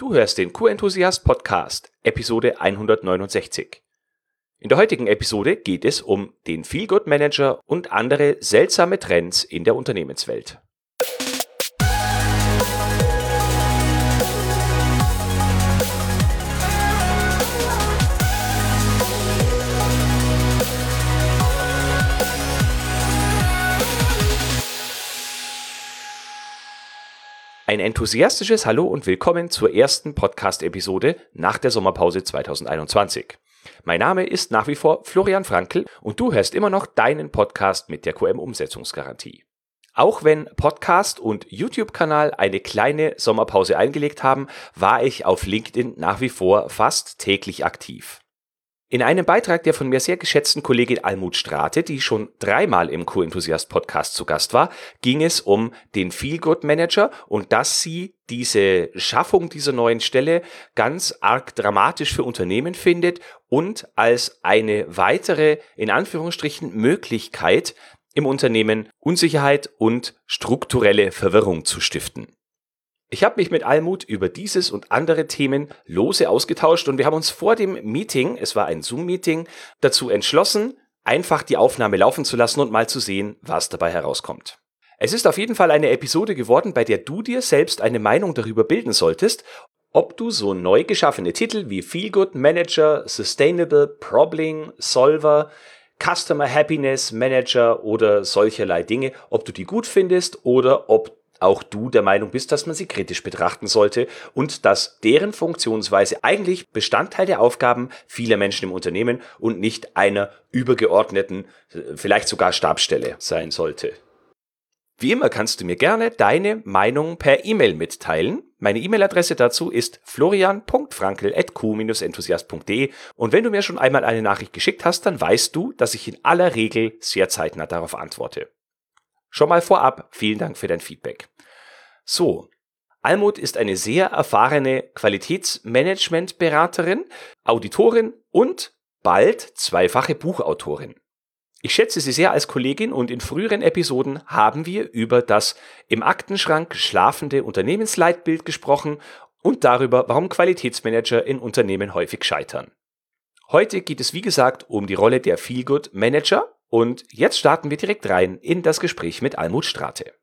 Du hörst den Q-Enthusiast Podcast, Episode 169. In der heutigen Episode geht es um den Feelgood Manager und andere seltsame Trends in der Unternehmenswelt. Ein enthusiastisches Hallo und willkommen zur ersten Podcast-Episode nach der Sommerpause 2021. Mein Name ist nach wie vor Florian Frankl und du hörst immer noch deinen Podcast mit der QM-Umsetzungsgarantie. Auch wenn Podcast und YouTube-Kanal eine kleine Sommerpause eingelegt haben, war ich auf LinkedIn nach wie vor fast täglich aktiv. In einem Beitrag der von mir sehr geschätzten Kollegin Almut Strate, die schon dreimal im Co-Enthusiast Podcast zu Gast war, ging es um den Feelgood Manager und dass sie diese Schaffung dieser neuen Stelle ganz arg dramatisch für Unternehmen findet und als eine weitere, in Anführungsstrichen, Möglichkeit im Unternehmen Unsicherheit und strukturelle Verwirrung zu stiften. Ich habe mich mit Almut über dieses und andere Themen lose ausgetauscht und wir haben uns vor dem Meeting, es war ein Zoom-Meeting, dazu entschlossen, einfach die Aufnahme laufen zu lassen und mal zu sehen, was dabei herauskommt. Es ist auf jeden Fall eine Episode geworden, bei der du dir selbst eine Meinung darüber bilden solltest, ob du so neu geschaffene Titel wie Feelgood Manager, Sustainable Problem Solver, Customer Happiness Manager oder solcherlei Dinge, ob du die gut findest oder ob auch du der Meinung bist, dass man sie kritisch betrachten sollte und dass deren Funktionsweise eigentlich Bestandteil der Aufgaben vieler Menschen im Unternehmen und nicht einer übergeordneten, vielleicht sogar Stabstelle sein sollte. Wie immer kannst du mir gerne deine Meinung per E-Mail mitteilen. Meine E-Mail-Adresse dazu ist florian.frankel.q-enthusiast.de und wenn du mir schon einmal eine Nachricht geschickt hast, dann weißt du, dass ich in aller Regel sehr zeitnah darauf antworte. Schon mal vorab, vielen Dank für dein Feedback. So, Almut ist eine sehr erfahrene Qualitätsmanagementberaterin, Auditorin und bald zweifache Buchautorin. Ich schätze sie sehr als Kollegin und in früheren Episoden haben wir über das im Aktenschrank schlafende Unternehmensleitbild gesprochen und darüber, warum Qualitätsmanager in Unternehmen häufig scheitern. Heute geht es wie gesagt um die Rolle der Feelgood Manager und jetzt starten wir direkt rein in das Gespräch mit Almut Strate.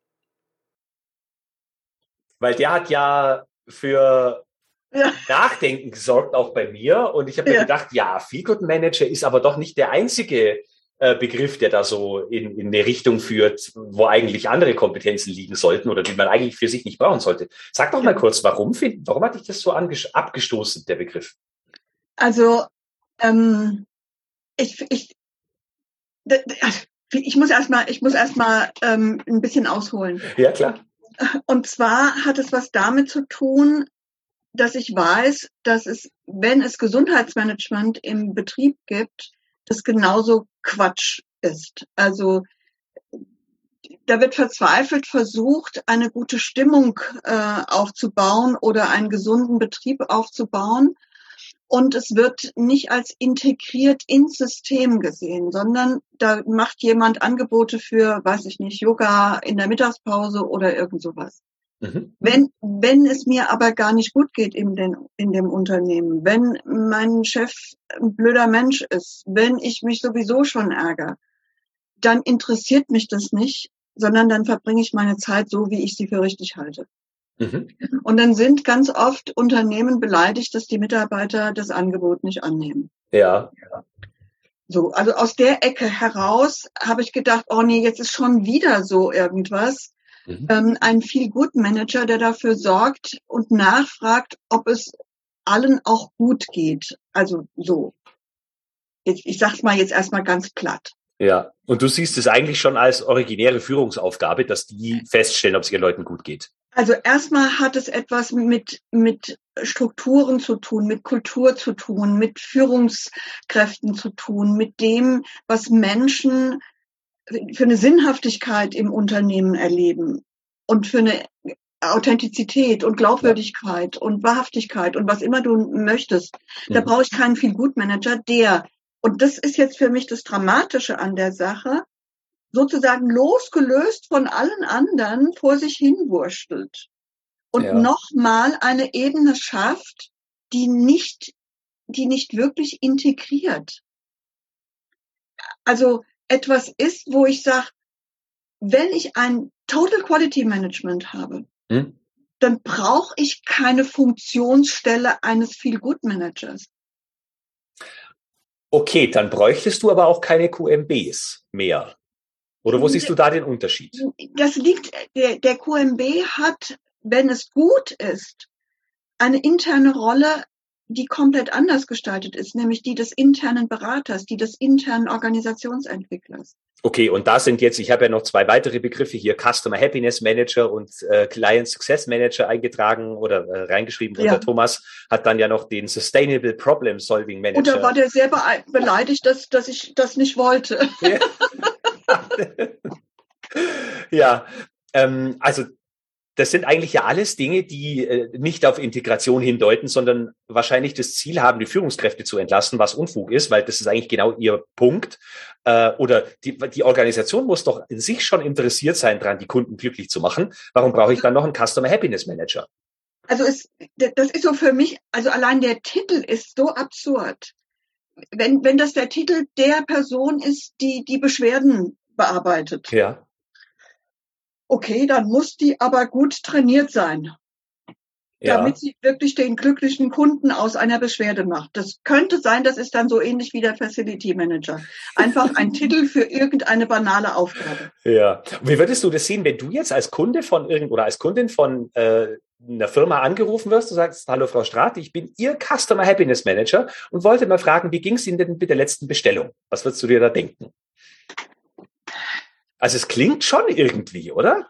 Weil der hat ja für ja. Nachdenken gesorgt, auch bei mir. Und ich habe ja. mir gedacht, ja, Feelgood Manager ist aber doch nicht der einzige äh, Begriff, der da so in, in eine Richtung führt, wo eigentlich andere Kompetenzen liegen sollten oder die man eigentlich für sich nicht brauchen sollte. Sag doch mal kurz, warum, warum hat dich das so abgestoßen, der Begriff? Also, ähm, ich, ich, ich muss erstmal, ich muss erstmal ähm, ein bisschen ausholen. Ja, klar. Und zwar hat es was damit zu tun, dass ich weiß, dass es, wenn es Gesundheitsmanagement im Betrieb gibt, das genauso Quatsch ist. Also da wird verzweifelt versucht, eine gute Stimmung äh, aufzubauen oder einen gesunden Betrieb aufzubauen und es wird nicht als integriert ins System gesehen, sondern da macht jemand Angebote für, weiß ich nicht, Yoga in der Mittagspause oder irgend sowas. Mhm. Wenn, wenn es mir aber gar nicht gut geht in, den, in dem Unternehmen, wenn mein Chef ein blöder Mensch ist, wenn ich mich sowieso schon ärgere, dann interessiert mich das nicht, sondern dann verbringe ich meine Zeit so, wie ich sie für richtig halte. Mhm. Und dann sind ganz oft Unternehmen beleidigt, dass die Mitarbeiter das Angebot nicht annehmen. Ja. So, also aus der Ecke heraus habe ich gedacht, oh nee, jetzt ist schon wieder so irgendwas. Mhm. Ähm, ein viel gut Manager, der dafür sorgt und nachfragt, ob es allen auch gut geht. Also so. Ich, ich sag's mal jetzt erstmal ganz platt. Ja, und du siehst es eigentlich schon als originäre Führungsaufgabe, dass die feststellen, ob es ihren Leuten gut geht. Also erstmal hat es etwas mit, mit Strukturen zu tun, mit Kultur zu tun, mit Führungskräften zu tun, mit dem, was Menschen für eine Sinnhaftigkeit im Unternehmen erleben und für eine Authentizität und Glaubwürdigkeit und Wahrhaftigkeit und was immer du möchtest. Da brauche ich keinen viel Gutmanager, der, und das ist jetzt für mich das Dramatische an der Sache, sozusagen losgelöst von allen anderen vor sich hin wurstelt. und Ja. nochmal eine Ebene schafft, die nicht, die nicht wirklich integriert. Also etwas ist, wo ich sage, wenn ich ein Total Quality Management habe, Hm? dann brauche ich keine Funktionsstelle eines Feel-Good-Managers. Okay, dann bräuchtest du aber auch keine QMBs mehr. Oder wo siehst du da den Unterschied? Das liegt, der, der QMB hat, wenn es gut ist, eine interne Rolle, die komplett anders gestaltet ist, nämlich die des internen Beraters, die des internen Organisationsentwicklers. Okay, und da sind jetzt, ich habe ja noch zwei weitere Begriffe hier, Customer Happiness Manager und äh, Client Success Manager eingetragen oder äh, reingeschrieben. Und Ja. der Thomas hat dann ja noch den Sustainable Problem Solving Manager. Und da war der sehr bee- beleidigt, dass, dass ich das nicht wollte. ja, ähm, also das sind eigentlich ja alles Dinge, die äh, nicht auf Integration hindeuten, sondern wahrscheinlich das Ziel haben, die Führungskräfte zu entlassen, was Unfug ist, weil das ist eigentlich genau ihr Punkt. Äh, oder die, die Organisation muss doch in sich schon interessiert sein, dran die Kunden glücklich zu machen. Warum brauche ich dann noch einen Customer Happiness Manager? Also es, das ist so für mich, also allein der Titel ist so absurd. Wenn, wenn das der Titel der Person ist, die die Beschwerden bearbeitet. Ja. Okay, dann muss die aber gut trainiert sein, Ja. damit sie wirklich den glücklichen Kunden aus einer Beschwerde macht. Das könnte sein, das ist dann so ähnlich wie der Facility Manager. Einfach ein Titel für irgendeine banale Aufgabe. Ja. Wie würdest du das sehen, wenn du jetzt als Kunde von irgend oder als Kundin von äh, einer Firma angerufen wirst, du sagst, hallo Frau Strath, ich bin Ihr Customer Happiness Manager und wollte mal fragen, wie ging es Ihnen denn mit der letzten Bestellung? Was würdest du dir da denken? Also es klingt schon irgendwie, oder?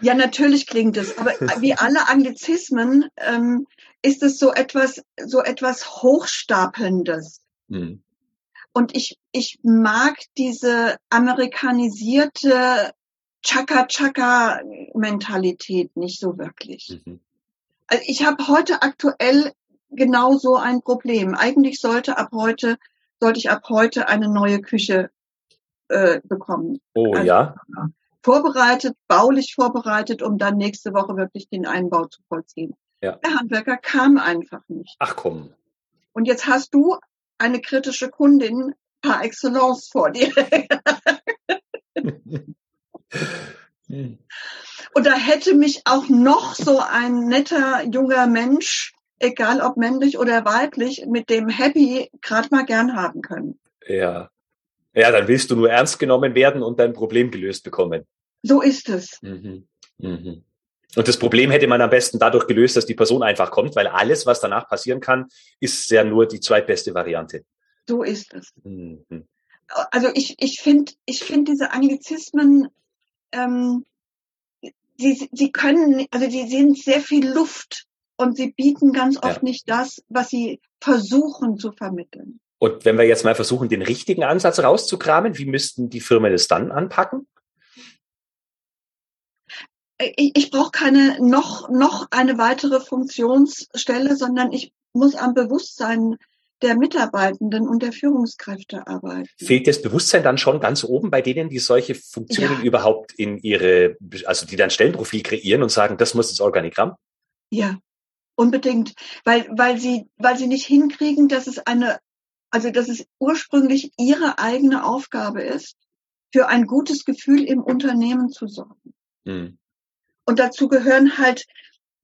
Ja, natürlich klingt es, aber wie alle Anglizismen ähm, ist es so etwas, so etwas Hochstapelndes. Hm. Und ich, ich mag diese amerikanisierte Chaka-Chaka-Mentalität nicht so wirklich. Mhm. Also ich habe heute aktuell genau so ein Problem. Eigentlich sollte ab heute, sollte ich ab heute eine neue Küche äh, bekommen. Oh Also- ja. Vorbereitet, baulich vorbereitet, um dann nächste Woche wirklich den Einbau zu vollziehen. Ja. Der Handwerker kam einfach nicht. Ach komm. Und jetzt hast du eine kritische Kundin par excellence vor dir. Und da hätte mich auch noch so ein netter junger Mensch, egal ob männlich oder weiblich, mit dem Happy gerade mal gern haben können. Ja. Ja, dann willst du nur ernst genommen werden und dein Problem gelöst bekommen. So ist es. Mhm. Mhm. Und das Problem hätte man am besten dadurch gelöst, dass die Person einfach kommt, weil alles, was danach passieren kann, ist ja nur die zweitbeste Variante. So ist es. Mhm. Also ich, ich finde ich finde diese Anglizismen, ähm, sie, sie können, also sie sind sehr viel Luft und sie bieten ganz oft Ja. nicht das, was sie versuchen zu vermitteln. Und wenn wir jetzt mal versuchen, den richtigen Ansatz rauszukramen, wie müssten die Firmen das dann anpacken? ich, ich brauche keine noch, noch eine weitere Funktionsstelle, sondern ich muss am Bewusstsein der Mitarbeitenden und der Führungskräfte arbeiten. Fehlt das Bewusstsein dann schon ganz oben bei denen, die solche Funktionen Ja. überhaupt in ihre, also die dann Stellenprofil kreieren und sagen, das muss das Organigramm? Ja, unbedingt, weil, weil sie, weil sie nicht hinkriegen, dass es eine, also dass es ursprünglich ihre eigene Aufgabe ist, für ein gutes Gefühl im Unternehmen zu sorgen. Mhm. Und dazu gehören halt,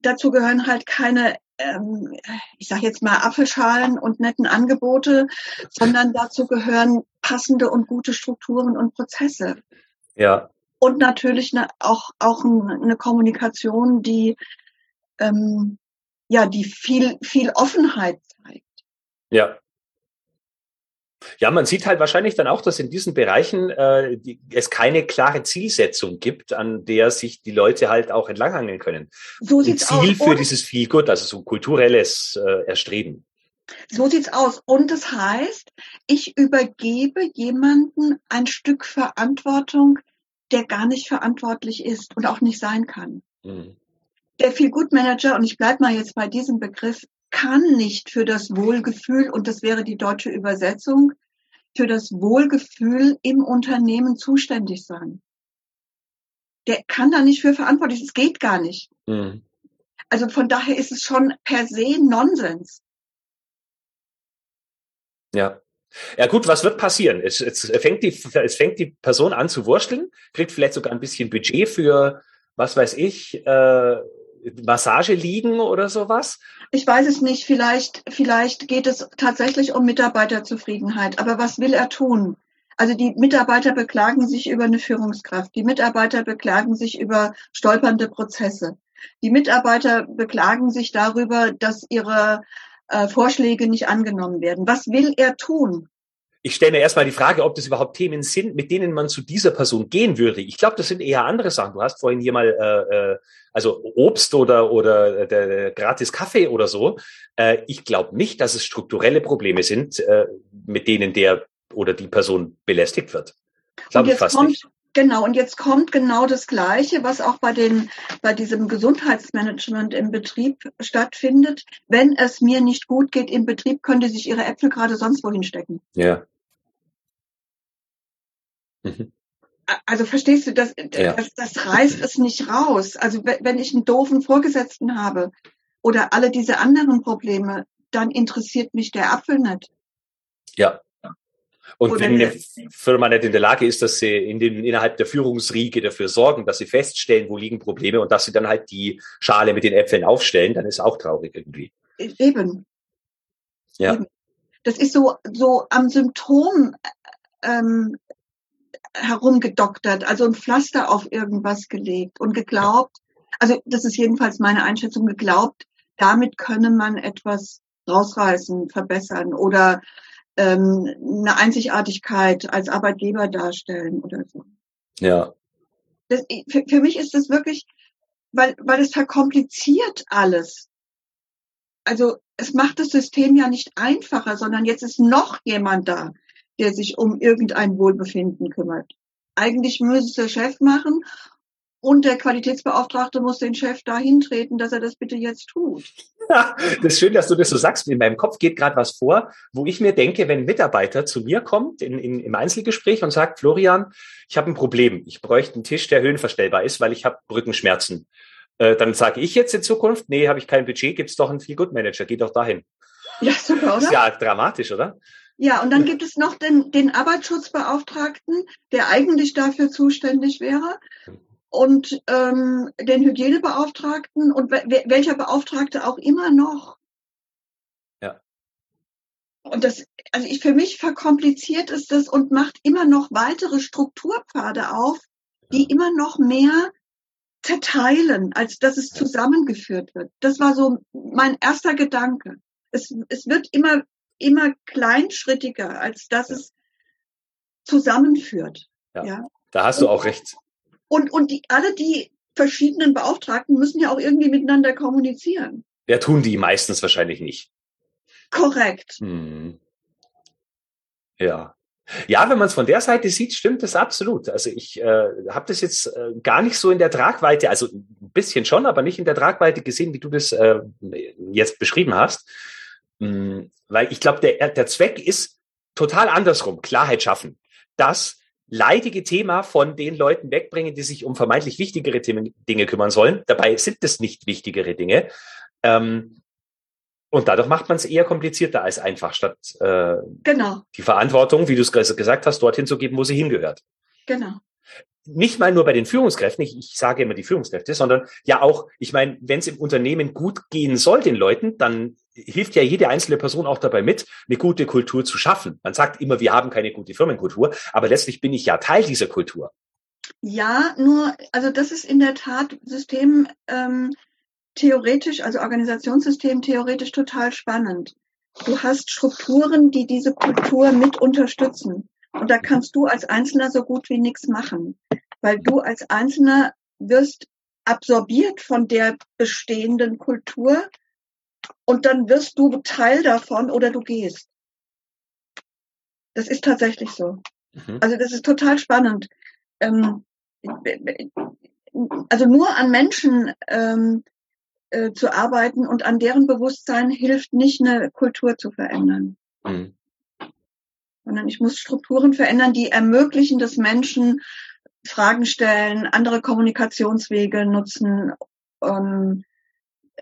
dazu gehören halt keine, ähm, ich sage jetzt mal Apfelschalen und netten Angebote, sondern dazu gehören passende und gute Strukturen und Prozesse. Ja, Und natürlich eine, auch, auch ein- eine Kommunikation, die, ähm, ja, die viel, viel Offenheit zeigt. ja. Ja, man sieht halt wahrscheinlich dann auch, dass in diesen Bereichen äh, die, es keine klare Zielsetzung gibt, an der sich die Leute halt auch entlanghangeln können. So Ein sieht's Ziel aus. für dieses Feel Good, also so kulturelles äh, Erstreben. so sieht's aus. Und das heißt, ich übergebe jemanden ein Stück Verantwortung, der gar nicht verantwortlich ist und auch nicht sein kann. Mhm. Der Feel-Good-Manager, und ich bleibe mal jetzt bei diesem Begriff, kann nicht für das Wohlgefühl, und das wäre die deutsche Übersetzung, für das Wohlgefühl im Unternehmen zuständig sein. Der kann da nicht für verantwortlich, es geht gar nicht. Mhm. Also von daher ist es schon per se Nonsens. Ja. Ja gut, was wird passieren? Es, es, fängt die, es fängt die Person an zu wursteln, kriegt vielleicht sogar ein bisschen Budget für, was weiß ich, äh, Massage liegen oder sowas? Ich weiß es nicht. Vielleicht, vielleicht geht es tatsächlich um Mitarbeiterzufriedenheit. Aber was will er tun? Also die Mitarbeiter beklagen sich über eine Führungskraft. Die Mitarbeiter beklagen sich über stolpernde Prozesse. Die Mitarbeiter beklagen sich darüber, dass ihre äh, Vorschläge nicht angenommen werden. Was will er tun? Ich stelle mir erstmal die Frage, ob das überhaupt Themen sind, mit denen man zu dieser Person gehen würde. Ich glaube, das sind eher andere Sachen. Du hast vorhin hier mal äh, äh also Obst oder oder der, gratis Kaffee oder so. Äh, ich glaube nicht, dass es strukturelle Probleme sind, äh, mit denen der oder die Person belästigt wird. Glaube ich fast kommt, nicht. Genau, und jetzt kommt genau das Gleiche, was auch bei, den, bei diesem Gesundheitsmanagement im Betrieb stattfindet. Wenn es mir nicht gut geht im Betrieb, könnte sich Ihre Äpfel gerade sonst wohin stecken. Ja. Mhm. Also verstehst du, das, ja. das, das reißt es nicht raus. Also wenn ich einen doofen Vorgesetzten habe oder alle diese anderen Probleme, dann interessiert mich der Apfel nicht. Ja, und Oder wenn eine Firma nicht in der Lage ist, dass sie in den, innerhalb der Führungsriege dafür sorgen, dass sie feststellen, wo liegen Probleme und dass sie dann halt die Schale mit den Äpfeln aufstellen, dann ist auch traurig irgendwie. Eben. Ja. Eben. Das ist so, so am Symptom ähm, herumgedoktert, also ein Pflaster auf irgendwas gelegt und geglaubt, also das ist jedenfalls meine Einschätzung, geglaubt, damit könne man etwas rausreißen, verbessern oder ähm, eine Einzigartigkeit als Arbeitgeber darstellen oder so. Ja. Das, für, für mich ist das wirklich, weil, weil es verkompliziert alles. Also es macht das System ja nicht einfacher, sondern jetzt ist noch jemand da, der sich um irgendein Wohlbefinden kümmert. Eigentlich müsste es der Chef machen und der Qualitätsbeauftragte muss den Chef dahin treten, dass er das bitte jetzt tut. Ja, das ist schön, dass du das so sagst. In meinem Kopf geht gerade was vor, wo ich mir denke, wenn ein Mitarbeiter zu mir kommt in, in, im Einzelgespräch und sagt, Florian, ich habe ein Problem. Ich bräuchte einen Tisch, der höhenverstellbar ist, weil ich habe Rückenschmerzen. Äh, dann sage ich jetzt in Zukunft, nee, habe ich kein Budget, gibt's doch einen Feel-Good-Manager, geh doch dahin. Ja, super, oder? Ist ja dramatisch, oder? Ja, und dann gibt es noch den, den Arbeitsschutzbeauftragten, der eigentlich dafür zuständig wäre und ähm, den Hygienebeauftragten und welcher Beauftragte auch immer noch. Ja. Und das, also ich für mich verkompliziert ist das und macht immer noch weitere Strukturpfade auf, die immer noch mehr zerteilen, als dass es zusammengeführt wird. Das war so mein erster Gedanke. Es, es wird immer, immer kleinschrittiger, als dass es zusammenführt. Ja, ja. Da hast du auch recht. Und, und die, alle die verschiedenen Beauftragten müssen ja auch irgendwie miteinander kommunizieren. Ja, tun die meistens wahrscheinlich nicht. Korrekt. Hm. Ja. Ja, wenn man es von der Seite sieht, stimmt das absolut. Also ich äh, habe das jetzt äh, gar nicht so in der Tragweite, also ein bisschen schon, aber nicht in der Tragweite gesehen, wie du das äh, jetzt beschrieben hast. Hm, weil ich glaube, der, der Zweck ist total andersrum, Klarheit schaffen. Dass leidige Thema von den Leuten wegbringen, die sich um vermeintlich wichtigere Dinge kümmern sollen. Dabei sind es nicht wichtigere Dinge. Ähm, und dadurch macht man es eher komplizierter als einfach, statt äh, genau. die Verantwortung, wie du es gesagt hast, dorthin zu geben, wo sie hingehört. Genau nicht mal nur bei den Führungskräften, ich, ich sage immer die Führungskräfte, sondern ja auch, ich meine, wenn es im Unternehmen gut gehen soll den Leuten, dann hilft ja jede einzelne Person auch dabei mit, eine gute Kultur zu schaffen. Man sagt immer, wir haben keine gute Firmenkultur, aber letztlich bin ich ja Teil dieser Kultur. Ja, nur, also das ist in der Tat System ähm, theoretisch, also Organisationssystem theoretisch total spannend. Du hast Strukturen, die diese Kultur mit unterstützen. Und da kannst du als Einzelner so gut wie nichts machen, weil du als Einzelner wirst absorbiert von der bestehenden Kultur und dann wirst du Teil davon oder du gehst. Das ist tatsächlich so. Mhm. Also das ist total spannend. Ähm, also nur an Menschen ähm, äh, zu arbeiten und an deren Bewusstsein hilft nicht, eine Kultur zu verändern. Mhm sondern ich muss Strukturen verändern, die ermöglichen, dass Menschen Fragen stellen, andere Kommunikationswege nutzen, ähm,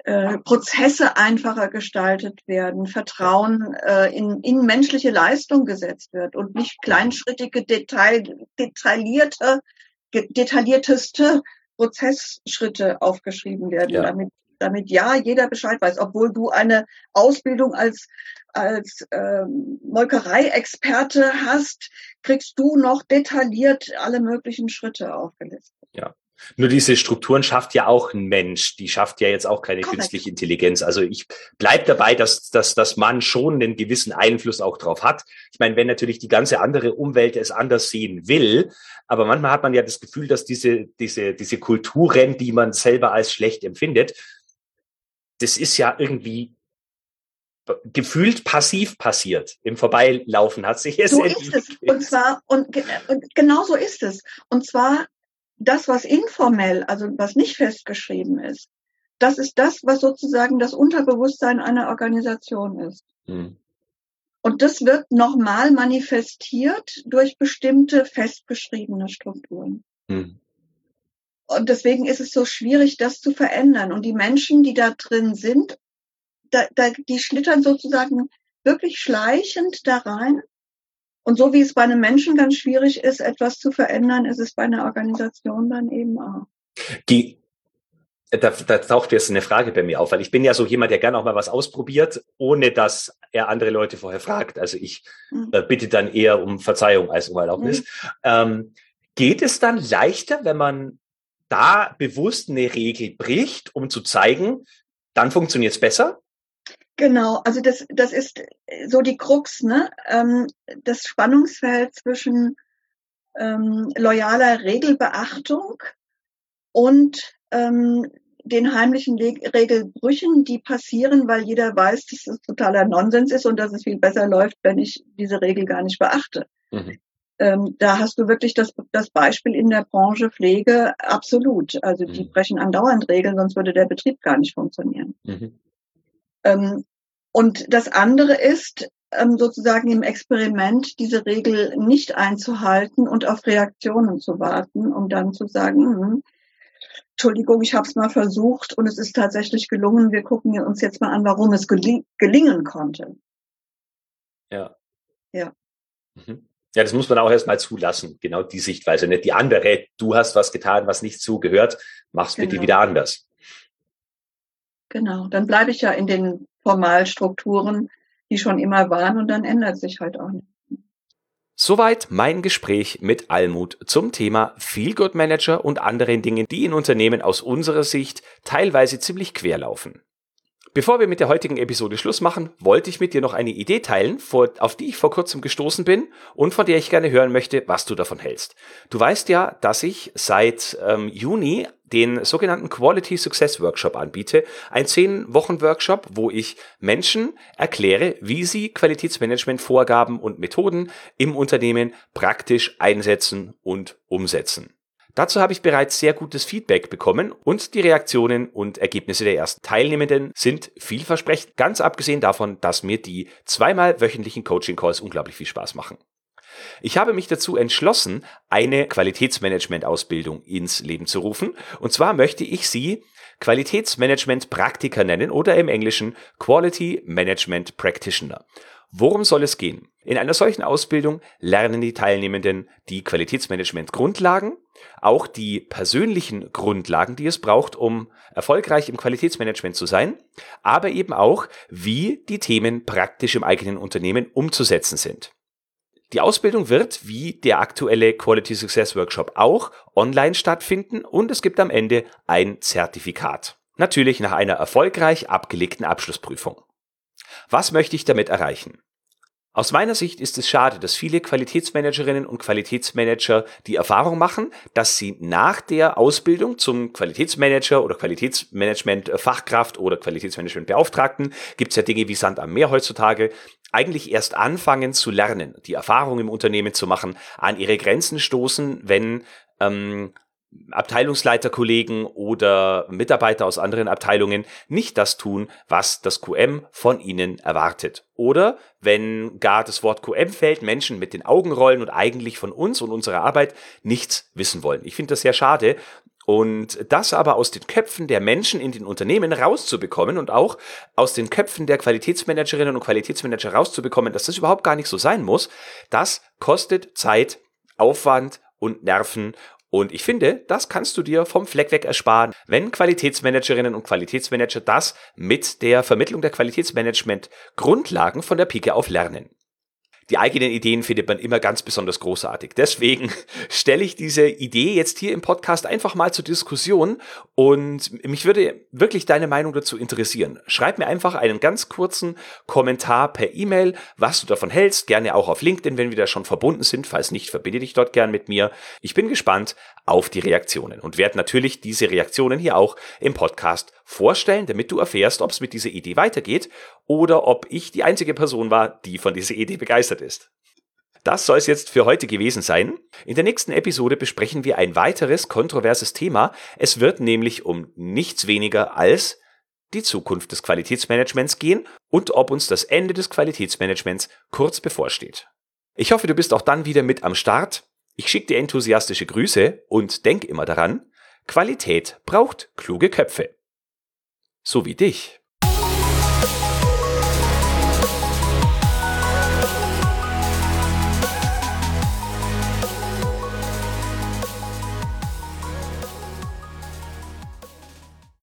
äh, Prozesse einfacher gestaltet werden, Vertrauen äh, in, in menschliche Leistung gesetzt wird und nicht kleinschrittige, Detail, detaillierte, detaillierteste Prozessschritte aufgeschrieben werden, ja. damit, damit ja jeder Bescheid weiß, obwohl du eine Ausbildung als als ähm, Molkerei-Experte hast, kriegst du noch detailliert alle möglichen Schritte aufgelistet. Ja. Nur diese Strukturen schafft ja auch ein Mensch. Die schafft ja jetzt auch keine Correct. künstliche Intelligenz. Also ich bleib dabei, dass, dass, dass man schon einen gewissen Einfluss auch drauf hat. Ich meine, wenn natürlich die ganze andere Umwelt es anders sehen will, aber manchmal hat man ja das Gefühl, dass diese, diese, diese Kulturen, die man selber als schlecht empfindet, das ist ja irgendwie gefühlt passiv passiert. Im Vorbeilaufen hat sich es so ist es. Und zwar, und, und genau so ist es. Und zwar das, was informell, also was nicht festgeschrieben ist, das ist das, was sozusagen das Unterbewusstsein einer Organisation ist. Hm. Und das wird nochmal manifestiert durch bestimmte festgeschriebene Strukturen. Hm. Und deswegen ist es so schwierig, das zu verändern. Und die Menschen, die da drin sind, da, da, die schlittern sozusagen wirklich schleichend da rein und so wie es bei einem Menschen ganz schwierig ist, etwas zu verändern, ist es bei einer Organisation dann eben auch. Die, da, da taucht jetzt eine Frage bei mir auf, weil ich bin ja so jemand, der gerne auch mal was ausprobiert, ohne dass er andere Leute vorher fragt. Also ich mhm. äh, bitte dann eher um Verzeihung als um Erlaubnis. Mhm. Ähm, geht es dann leichter, wenn man da bewusst eine Regel bricht, um zu zeigen, dann funktioniert es besser? Genau, also das, das ist so die Krux, ne? Ähm, das Spannungsfeld zwischen ähm, loyaler Regelbeachtung und ähm, den heimlichen Le Regelbrüchen, die passieren, weil jeder weiß, dass es totaler Nonsens ist und dass es viel besser läuft, wenn ich diese Regel gar nicht beachte. Mhm. Ähm, da hast du wirklich das, das Beispiel in der Branche Pflege absolut. Also die mhm. brechen andauernd Regeln, sonst würde der Betrieb gar nicht funktionieren. Mhm. Ähm, und das andere ist, ähm, sozusagen im Experiment diese Regel nicht einzuhalten und auf Reaktionen zu warten, um dann zu sagen, hm, Entschuldigung, ich habe es mal versucht und es ist tatsächlich gelungen. Wir gucken uns jetzt mal an, warum es geling gelingen konnte. Ja. Ja. Mhm. Ja, das muss man auch erstmal zulassen, genau die Sichtweise. Nicht die andere, du hast was getan, was nicht zugehört, mach's genau. bitte wieder anders. Genau, dann bleibe ich ja in den Formalstrukturen, die schon immer waren und dann ändert sich halt auch nicht. Soweit mein Gespräch mit Almut zum Thema Feel Good Manager und anderen Dingen, die in Unternehmen aus unserer Sicht teilweise ziemlich quer laufen. Bevor wir mit der heutigen Episode Schluss machen, wollte ich mit dir noch eine Idee teilen, auf die ich vor kurzem gestoßen bin und von der ich gerne hören möchte, was du davon hältst. Du weißt ja, dass ich seit ähm, Juni den sogenannten Quality Success Workshop anbiete. Ein 10-Wochen-Workshop, wo ich Menschen erkläre, wie sie Qualitätsmanagement-Vorgaben und Methoden im Unternehmen praktisch einsetzen und umsetzen. Dazu habe ich bereits sehr gutes Feedback bekommen und die Reaktionen und Ergebnisse der ersten Teilnehmenden sind vielversprechend, ganz abgesehen davon, dass mir die zweimal wöchentlichen Coaching-Calls unglaublich viel Spaß machen. Ich habe mich dazu entschlossen, eine Qualitätsmanagement-Ausbildung ins Leben zu rufen. Und zwar möchte ich sie Qualitätsmanagement-Praktiker nennen oder im Englischen Quality Management Practitioner. Worum soll es gehen? In einer solchen Ausbildung lernen die Teilnehmenden die Qualitätsmanagement-Grundlagen, auch die persönlichen Grundlagen, die es braucht, um erfolgreich im Qualitätsmanagement zu sein, aber eben auch, wie die Themen praktisch im eigenen Unternehmen umzusetzen sind. Die Ausbildung wird, wie der aktuelle Quality Success Workshop auch, online stattfinden und es gibt am Ende ein Zertifikat. Natürlich nach einer erfolgreich abgelegten Abschlussprüfung. Was möchte ich damit erreichen? Aus meiner Sicht ist es schade, dass viele Qualitätsmanagerinnen und Qualitätsmanager die Erfahrung machen, dass sie nach der Ausbildung zum Qualitätsmanager oder Qualitätsmanagement-Fachkraft oder Qualitätsmanagement-Beauftragten, gibt es ja Dinge wie Sand am Meer heutzutage, eigentlich erst anfangen zu lernen, die Erfahrung im Unternehmen zu machen, an ihre Grenzen stoßen, wenn ähm, Abteilungsleiterkollegen oder Mitarbeiter aus anderen Abteilungen nicht das tun, was das QM von ihnen erwartet. Oder wenn gar das Wort QM fällt, Menschen mit den Augen rollen und eigentlich von uns und unserer Arbeit nichts wissen wollen. Ich finde das sehr schade Und das aber aus den Köpfen der Menschen in den Unternehmen rauszubekommen und auch aus den Köpfen der Qualitätsmanagerinnen und Qualitätsmanager rauszubekommen, dass das überhaupt gar nicht so sein muss, das kostet Zeit, Aufwand und Nerven und ich finde, das kannst du dir vom Fleck weg ersparen, wenn Qualitätsmanagerinnen und Qualitätsmanager das mit der Vermittlung der Qualitätsmanagement Grundlagen von der Pike auf lernen. Die eigenen Ideen findet man immer ganz besonders großartig. Deswegen stelle ich diese Idee jetzt hier im Podcast einfach mal zur Diskussion und mich würde wirklich deine Meinung dazu interessieren. Schreib mir einfach einen ganz kurzen Kommentar per E-Mail, was du davon hältst. Gerne auch auf LinkedIn, wenn wir da schon verbunden sind. Falls nicht, verbinde dich dort gern mit mir. Ich bin gespannt auf die Reaktionen und werde natürlich diese Reaktionen hier auch im Podcast vorstellen, damit du erfährst, ob es mit dieser Idee weitergeht oder ob ich die einzige Person war, die von dieser Idee begeistert ist. Das soll es jetzt für heute gewesen sein. In der nächsten Episode besprechen wir ein weiteres kontroverses Thema. Es wird nämlich um nichts weniger als die Zukunft des Qualitätsmanagements gehen und ob uns das Ende des Qualitätsmanagements kurz bevorsteht. Ich hoffe, du bist auch dann wieder mit am Start. Ich schicke dir enthusiastische Grüße und denk immer daran, Qualität braucht kluge Köpfe. So wie dich.